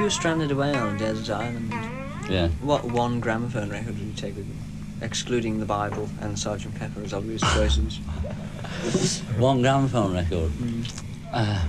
you were stranded away on a desert island, Yeah. what one gramophone record would you take with you? Excluding the Bible and Sgt. Pepper as obvious choices. One gramophone record. Mm. Uh,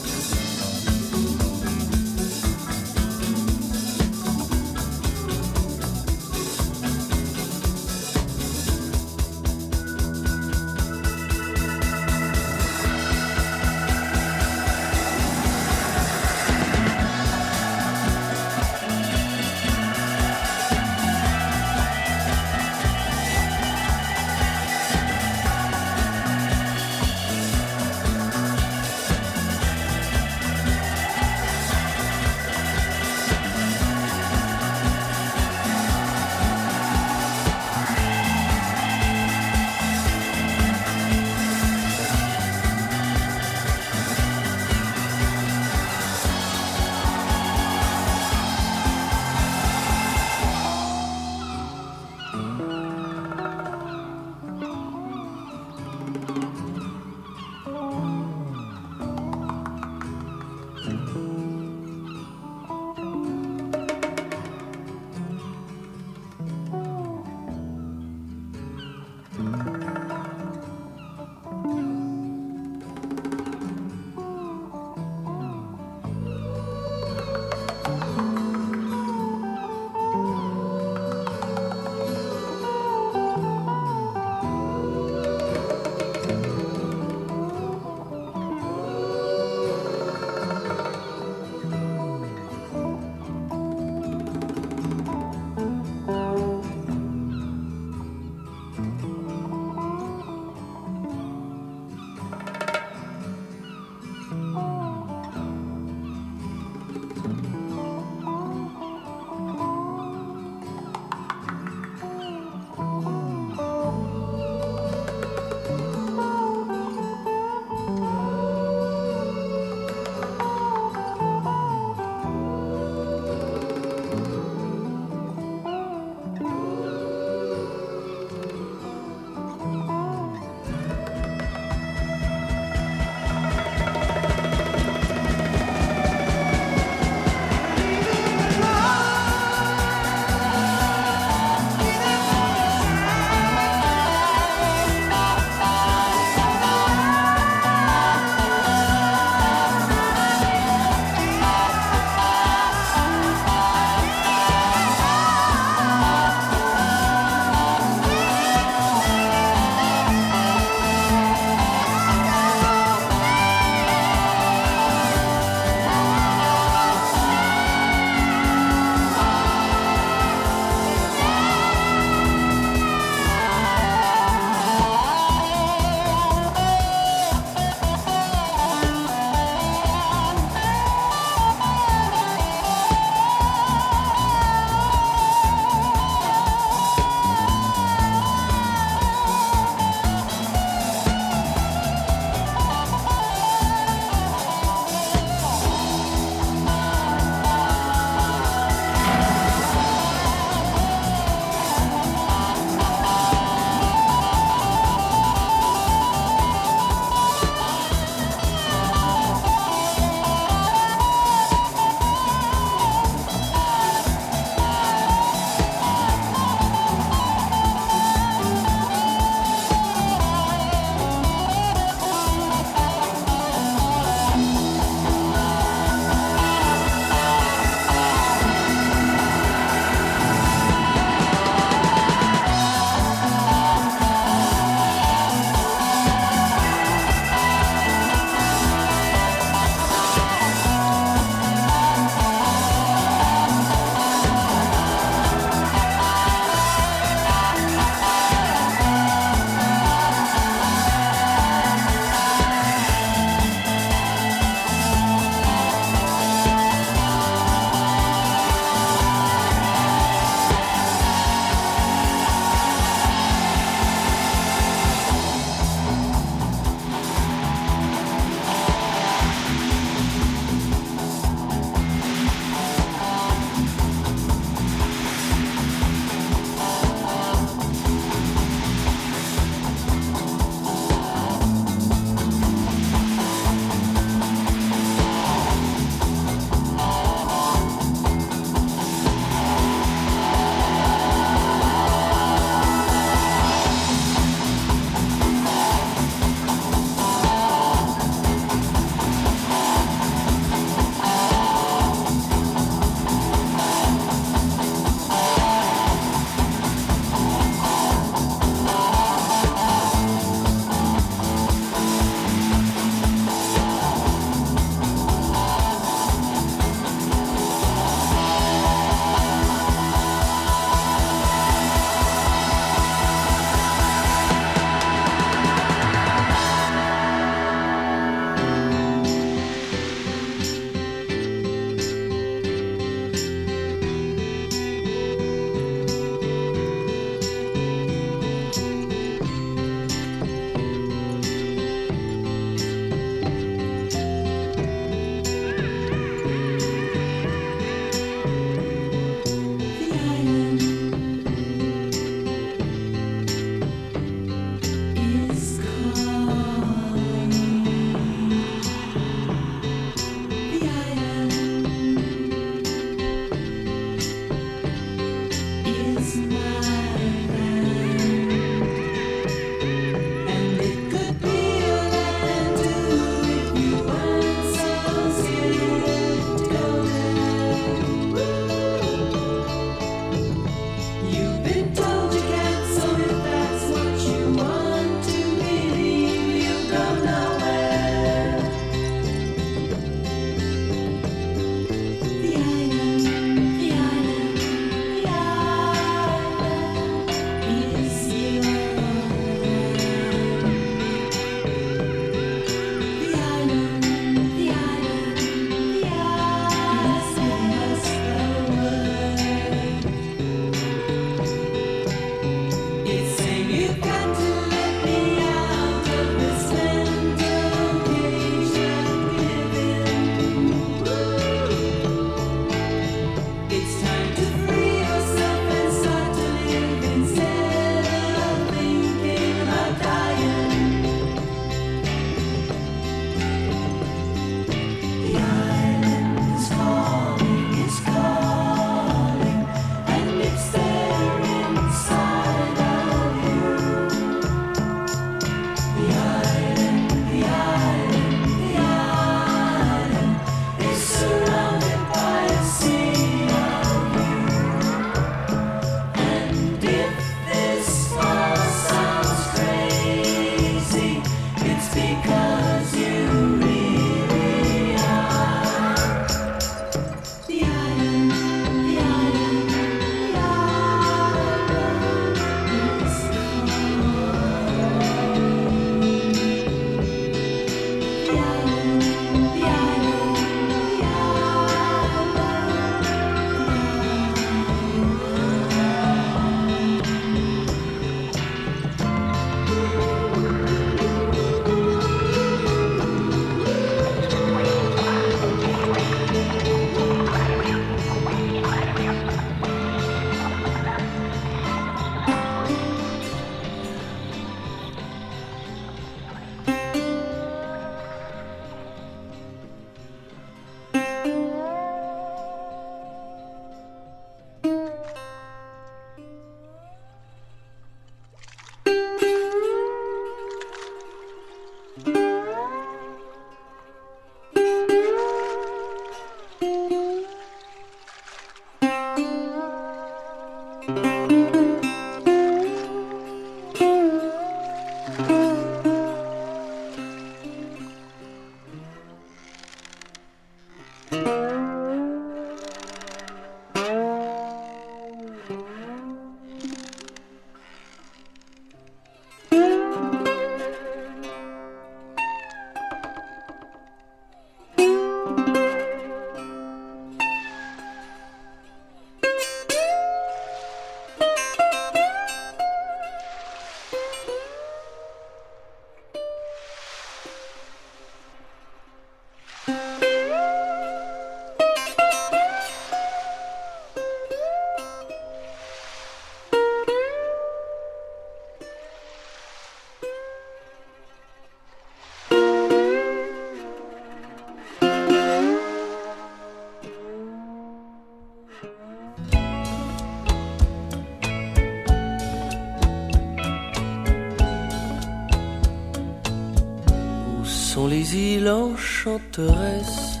l'île enchanteresse.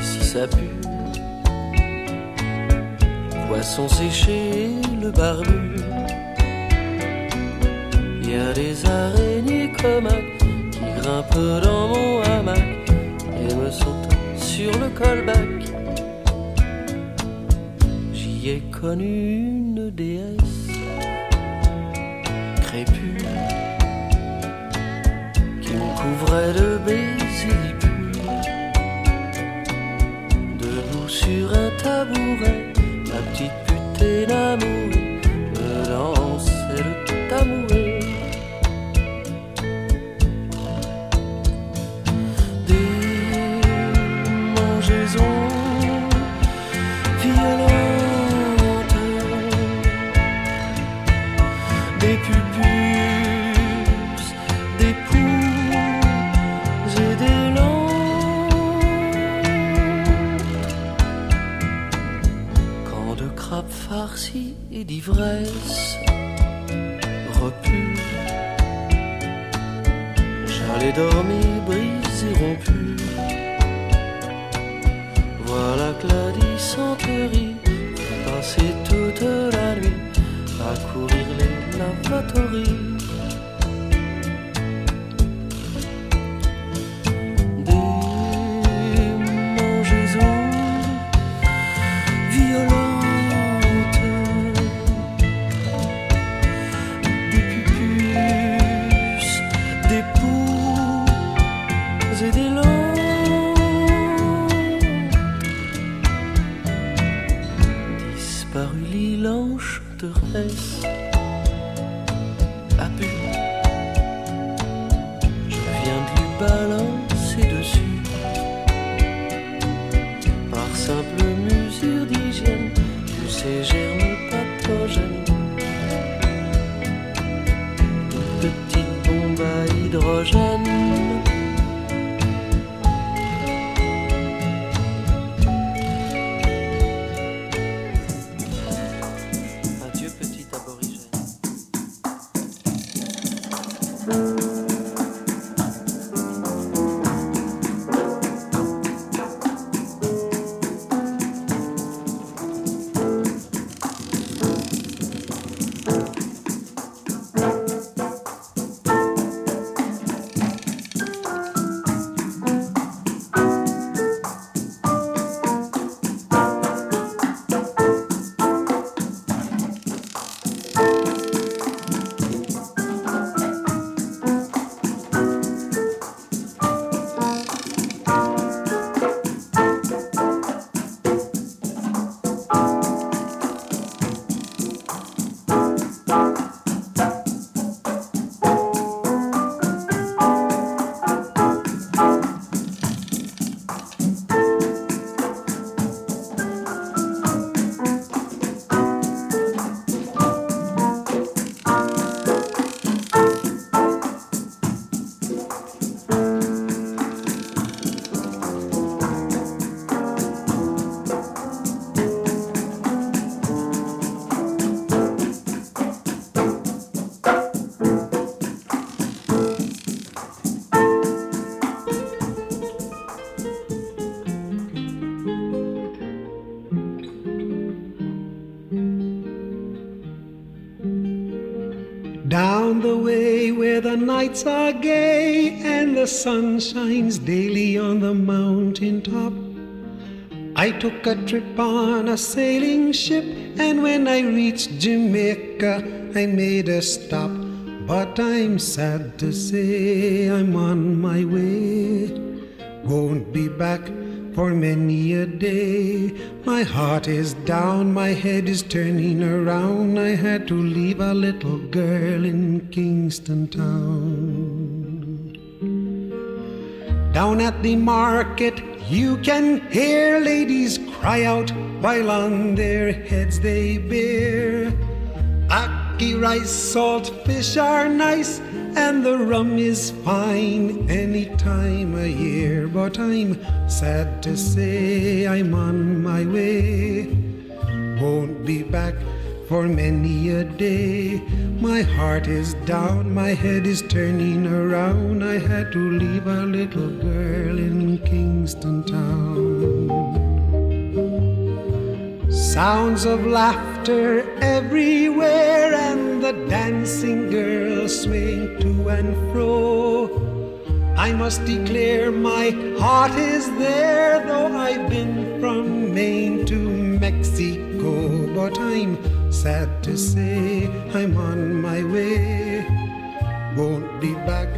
Ici ça pue. Poisson séché, le barbu. Y a des araignées comaques qui grimpent dans mon hamac et me sautent sur le callback. J'y ai connu une déesse crépue couvrait de baisers. Debout sur un tabouret, la petite pute énamourée the nights are gay and the sun shines daily on the mountain top. I took a trip on a sailing ship, and when I reached Jamaica, I made a stop. But I'm sad to say I'm on my way. Won't be back for many a day. My heart is down, my head is turning around. I had to leave a little girl in Kingston Town. Down at the market, you can hear ladies cry out while on their heads they bear. Ackee rice, salt fish are nice, and the rum is fine any time of year. But I'm sad to say I'm on my way. Won't be back for many a day. My heart is down, my head is turning around. I had to leave a little girl in Kingston Town. Sounds of laughter everywhere, and the dancing girls swing to and fro. I must declare my heart is there, though I've been from Maine to Mexico. But I'm sad to say I'm on my way. Won't be back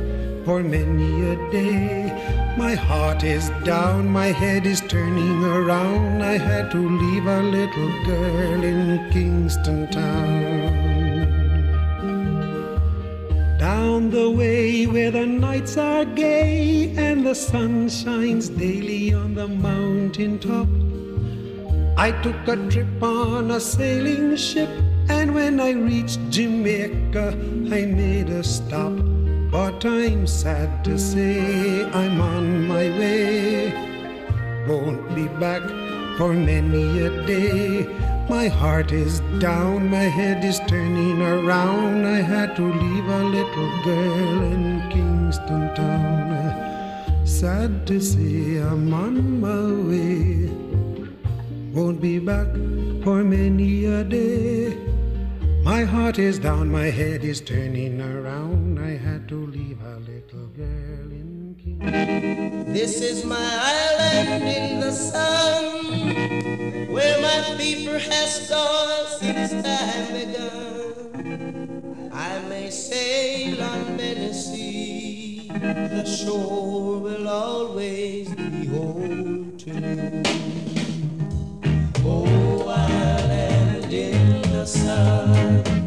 for many a day. My heart is down, my head is turning around. I had to leave a little girl in Kingston Town. Down the way where the nights are gay and the sun shines daily on the mountain top. I took a trip on a sailing ship, and when I reached Jamaica, I made a stop. But I'm sad to say I'm on my way. Won't be back for many a day. My heart is down, my head is turning around. I had to leave a little girl in Kingston Town. Sad to say I'm on my way. Won't be back for many a day. My heart is down, my head is turning around. I had to leave a little girl in Kingston. This is my island in the sun, where my people has stored since time begun. I may sail on many seas, the shore will always be home to me. Oh, sun,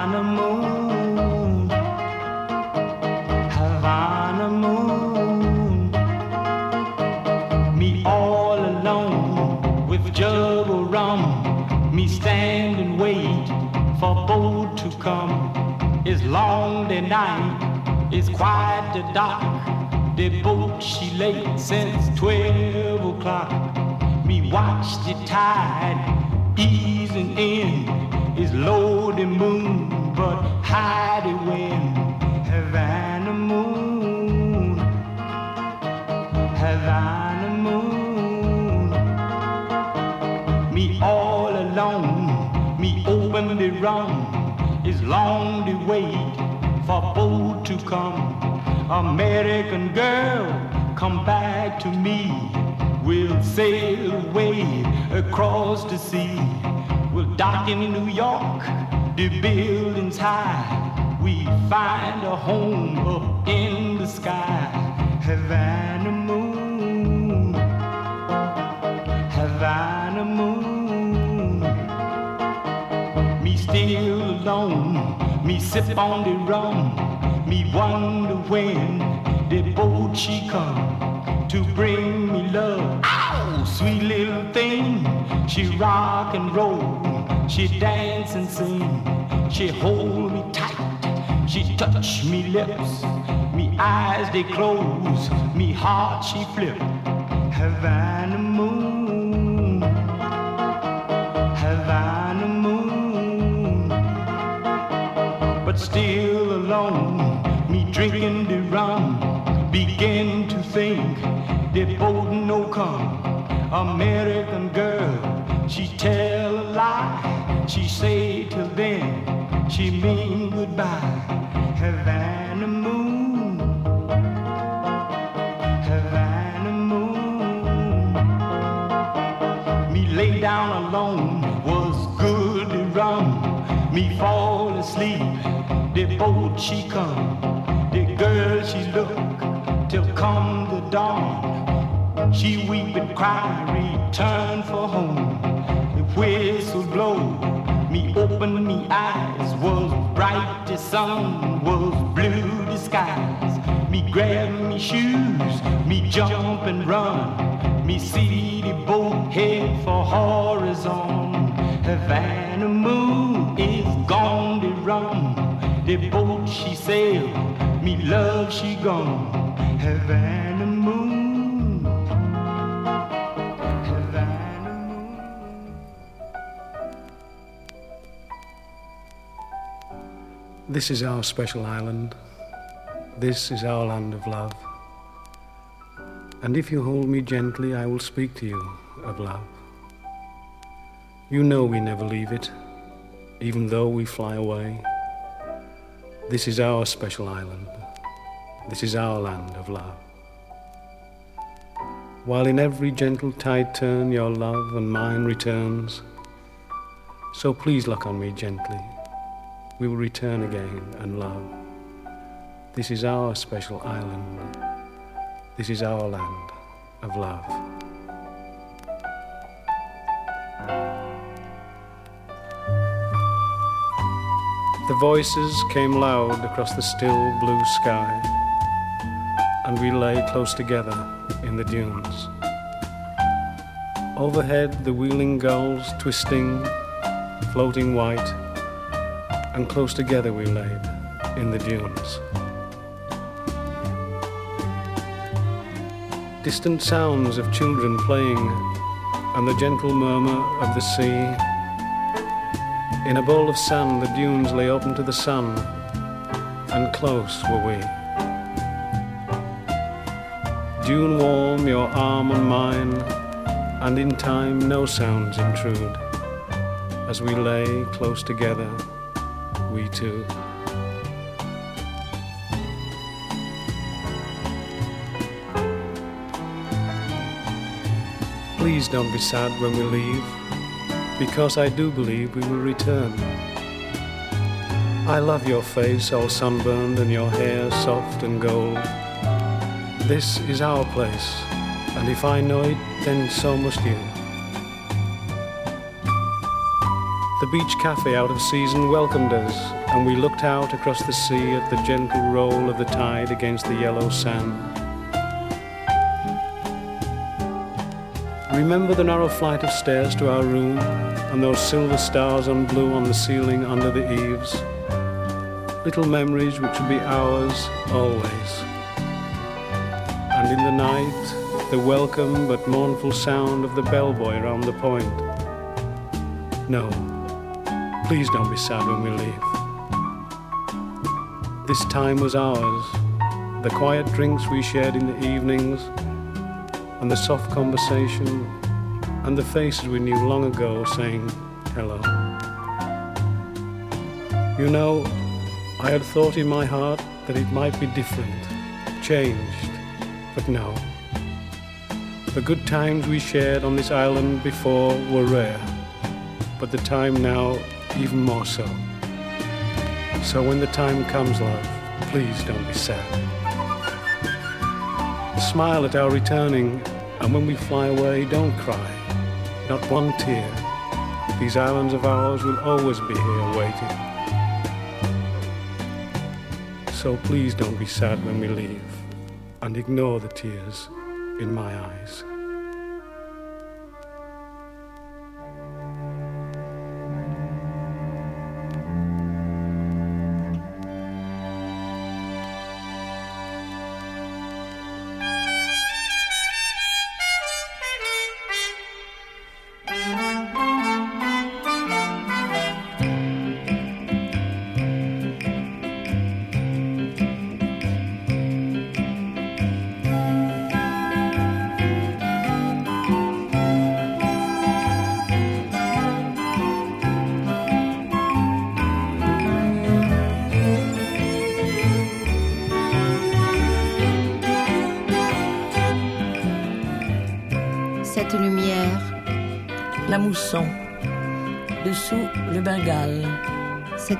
Havana moon, Havana moon. Me all alone with a jug of rum. Me stand and wait for boat to come. It's long the night, it's quite the dark. The boat she late since twelve o'clock. Me watch the tide easing in It's low the moon but the wind. Havana moon, Havana moon. Me all alone, me open the rum. It's long the wait for boat to come. American girl, come back to me. We'll sail away across the sea. We'll dock in New York, the buildings high. We find a home up in the sky. Havana moon, Havana moon. Me still alone, me sip on the rum. Me wonder when the boat she come to bring me love. Ow, sweet little thing. She rock and roll, she dance and sing. She hold me tight, she touch me lips. Me eyes they close, me heart she flip. Havana moon, Havana moon but still alone. Me drinking the rum, begin to think the boat no come. American girl, she tell. She say till then, she mean goodbye. Havana moon, Havana moon. Me lay down alone was good to rum. Me fall asleep, the boat she come, the girl she look till come the dawn. She weep and cry, return for home. Me open me eyes was bright the sun was blue the skies. Me grab me shoes, me jump and run. Me see the boat head for horizon. Havana moon is gone to run. The boat she sail, me love she gone. Havana moon, This is our special island. This is our land of love. And if you hold me gently, I will speak to you of love. You know we never leave it, even though we fly away. This is our special island. This is our land of love. While in every gentle tide turn your love and mine returns, so please look on me gently. We will return again and love. This is our special island. This is our land of love. The voices came loud across the still blue sky, and we lay close together in the dunes. Overhead, the wheeling gulls twisting, floating white, and close together we laid in the dunes. Distant sounds of children playing, and the gentle murmur of the sea. In a bowl of sand, the dunes lay open to the sun, and close were we. Dune warm, your arm on mine, and in time no sounds intrude. As we lay close together, two. Please don't be sad when we leave, because I do believe we will return. I love your face all sunburned and your hair soft and gold. This is our place, and if I know it, then so must you. The beach cafe out of season welcomed us, and we looked out across the sea at the gentle roll of the tide against the yellow sand. Remember the narrow flight of stairs to our room and those silver stars on blue on the ceiling under the eaves? Little memories which will be ours always. And in the night, the welcome but mournful sound of the bell buoy around the point. No, please don't be sad when we leave. This time was ours. The quiet drinks we shared in the evenings, and the soft conversation, and the faces we knew long ago saying hello. You know, I had thought in my heart that it might be different, changed, but no. The good times we shared on this island before were rare, but the time now even more so. So when the time comes, love, please don't be sad. Smile at our returning, and when we fly away, don't cry. Not one tear. These islands of ours will always be here waiting. So please don't be sad when we leave, and ignore the tears in my eyes.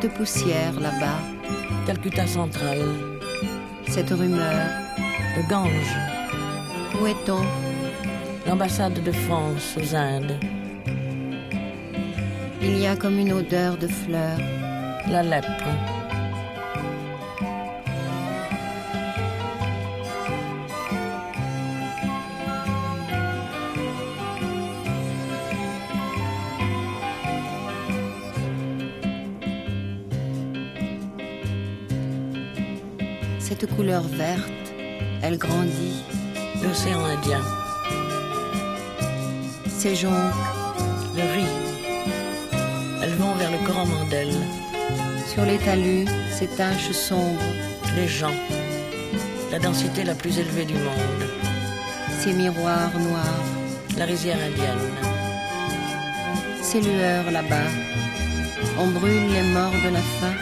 Cette poussière là-bas, Calcutta centrale. cette rumeur, Le Gange. où est-on? L'ambassade de France aux Indes. Il y a comme une odeur de fleurs, La lèpre. Cette couleur verte, elle grandit, L'océan Indien. ces jonques, Le riz. Elles vont vers le Grand Mandel. sur les talus, ces taches sombres, Les gens. La densité la plus élevée du monde. ces miroirs noirs, La rizière indienne. ces lueurs là-bas. On brûle les morts de la faim,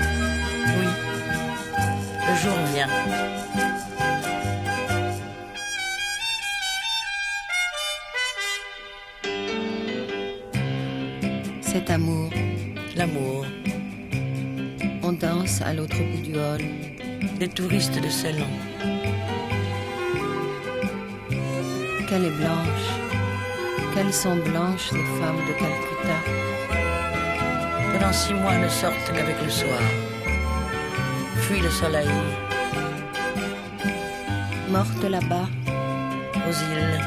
jour vient. cet amour. L'amour. On danse à l'autre bout du hall, Les touristes de Ceylan. qu'elle est blanche, qu'elles sont blanches les femmes de Calcutta. Pendant six mois ne sortent qu'avec le soir. Fuient le soleil Mortes là-bas, aux îles.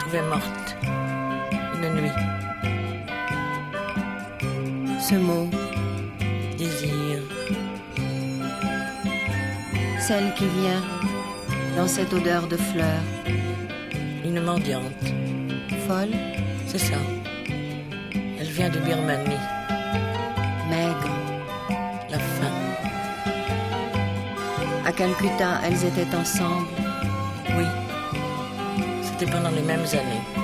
Trouvées mortes. Une nuit. ce mot, Désir. celle qui vient dans cette odeur de fleurs, Une mendiante. folle, C'est ça. Elle vient de Birmanie. maigre. La faim. Calcutta, elles étaient ensemble. Oui. C'était pendant les mêmes années.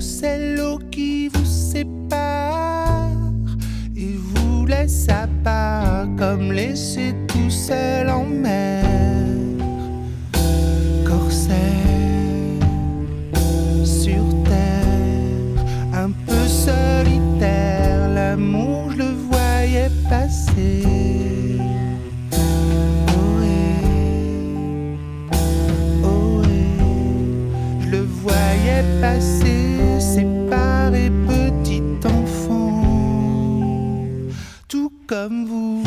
c'est l'eau, qui vous sépare et vous laisse à part comme laissé tout seul en mer. comme vous.